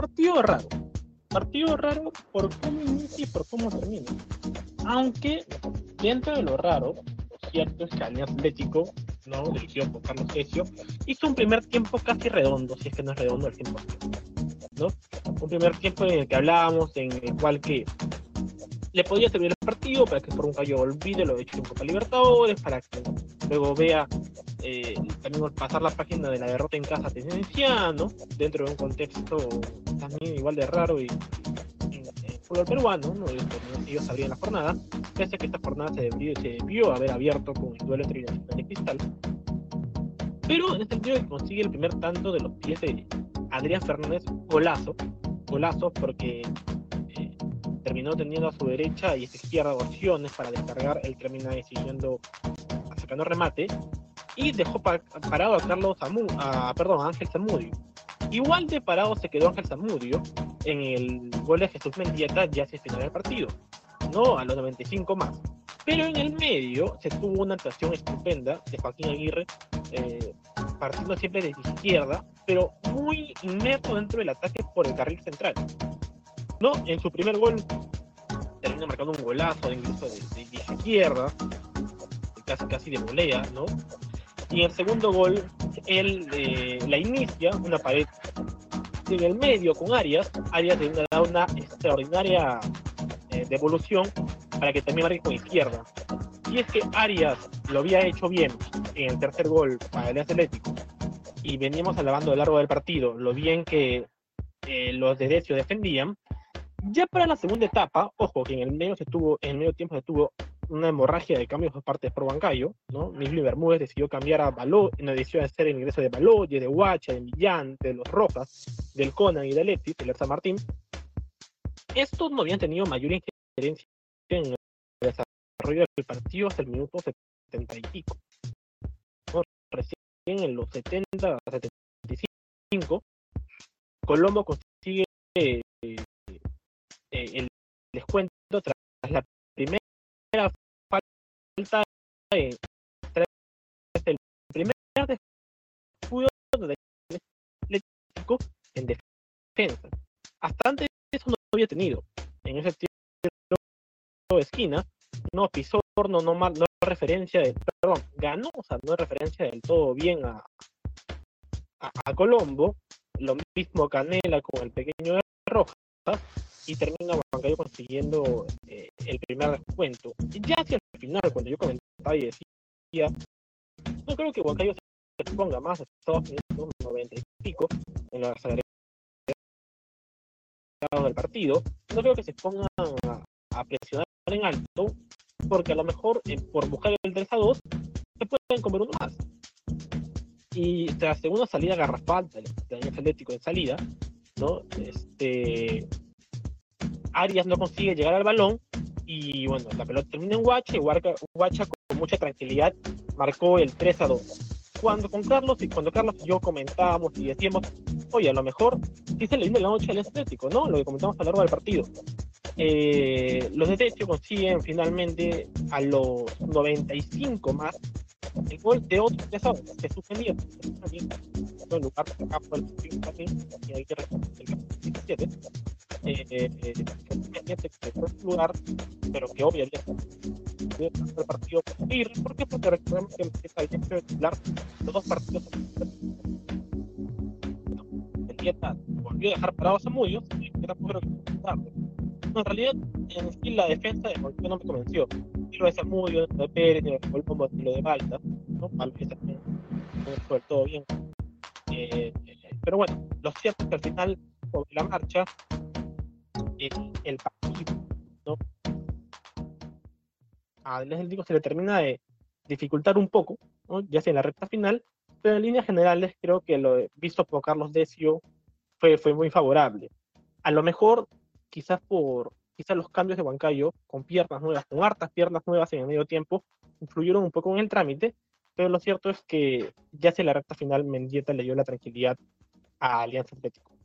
partido raro. Partido raro por cómo inicia y por cómo termina. Aunque dentro de lo raro, lo cierto es que Atlético, ¿no? dirigido por Carlos Cesio, hizo un primer tiempo casi redondo, si es que no es redondo al 100%. ¿no? Un primer tiempo en el que hablábamos, en el cual que le podía servir el partido para que por un callo olvide lo hecho en Copa Libertadores, para que luego vea eh, también pasar la página de la derrota en casa ¿no? dentro de un contexto también igual de raro y, fútbol peruano, ¿no? ellos abrían la jornada, pese a que esta jornada se debió, se debió haber abierto con el duelo entre Nacional y Cristal. Pero en el sentido de que consigue el primer tanto de los pies de Adrián Fernández, golazo, golazo porque eh, terminó teniendo a su derecha y a su izquierda opciones para descargar, él termina decidiendo sacando remate y dejó parado a Carlos a, perdón, Ángel Zamudio. Igual de parado se quedó Ángel Zamudio en el gol de Jesús Mendieta ya se final el partido, ¿no? A los 95 más. Pero en el medio se tuvo una actuación estupenda de Joaquín Aguirre, eh, partiendo siempre de izquierda, pero muy inmerso dentro del ataque por el carril central. ¿No? En su primer gol termina marcando un golazo de incluso de, de izquierda, casi casi de volea, ¿no? Y el segundo gol él eh, la inicia una pared en el medio con Arias, Arias le da una extraordinaria eh, devolución para que también marque con izquierda. Y es que Arias lo había hecho bien en el tercer gol para el Atlético y veníamos alabando a lo largo del partido lo bien que eh, los de defendían. Ya para la segunda etapa, ojo que en el medio se tuvo, en el medio tiempo se tuvo una hemorragia de cambios por parte de Pro Bancayo, ¿no? Misli Bermúdez decidió cambiar a Baló, no decidió hacer el ingreso de Baloye, de Huacha, de Millán, de los Rojas, del Conan y de Letis, del San Martín. Estos no habían tenido mayor injerencia en el desarrollo del partido hasta el minuto 70 y pico. Recién en los 70 a 75, Colombo consigue eh, eh, el descuento tras de el primer descuido del Atlético en defensa. Hasta antes eso no había tenido. En ese tiempo de esquina, no pisó, no, no, no referencia de, perdón, ganó, o sea, no referencia del todo bien a, a, a Colombo, lo mismo Canela con el pequeño de Rojas, y termina Huancayo consiguiendo eh, el primer descuento. Y ya hacia el final, cuando yo comentaba y decía, no creo que Huancayo se ponga más, Estados Unidos 90 y pico en los agregados del partido, no creo que se pongan a, presionar en alto, porque a lo mejor eh, por buscar el 3 a 2 se pueden comer uno más. Y tras segunda salida garrafal del Atlético en salida, ¿no? Este, Arias no consigue llegar al balón y bueno, la pelota termina en Guacha y Guacha con mucha tranquilidad marcó el 3 a 2. Cuando con Carlos y cuando Carlos y yo comentábamos y decíamos, oye, a lo mejor sí se le viene la noche al estético, ¿no? Lo que comentamos a lo largo del partido. Eh, los de consiguen finalmente a los 95 más el gol de otro que se suspendía en lugar de acá el también y hay que el 17 eh, eh, que fue lugar pero que obviamente el partido ir ¿por qué? porque recordemos que empieza el de titular los dos partidos el dieta volvió a dejar parados a Muñoz y era tarde en realidad, en sí, la defensa de Molino no me convenció. Lo de Zamudio, lo de Pérez, lo de lo de Malta, ¿no? Mal que también no fue todo bien. Eh, pero bueno, lo cierto es que al final, sobre la marcha, el, partido. A Atlético se le termina de dificultar un poco, ¿no? ya sea en la recta final, pero en líneas generales creo que lo visto por Carlos Decio fue, fue muy favorable. A lo mejor quizás por quizás los cambios de Huancayo con piernas nuevas, con hartas piernas nuevas en el medio tiempo, influyeron un poco en el trámite, pero lo cierto es que ya hacia la recta final Mendieta le dio la tranquilidad a Alianza Atlético.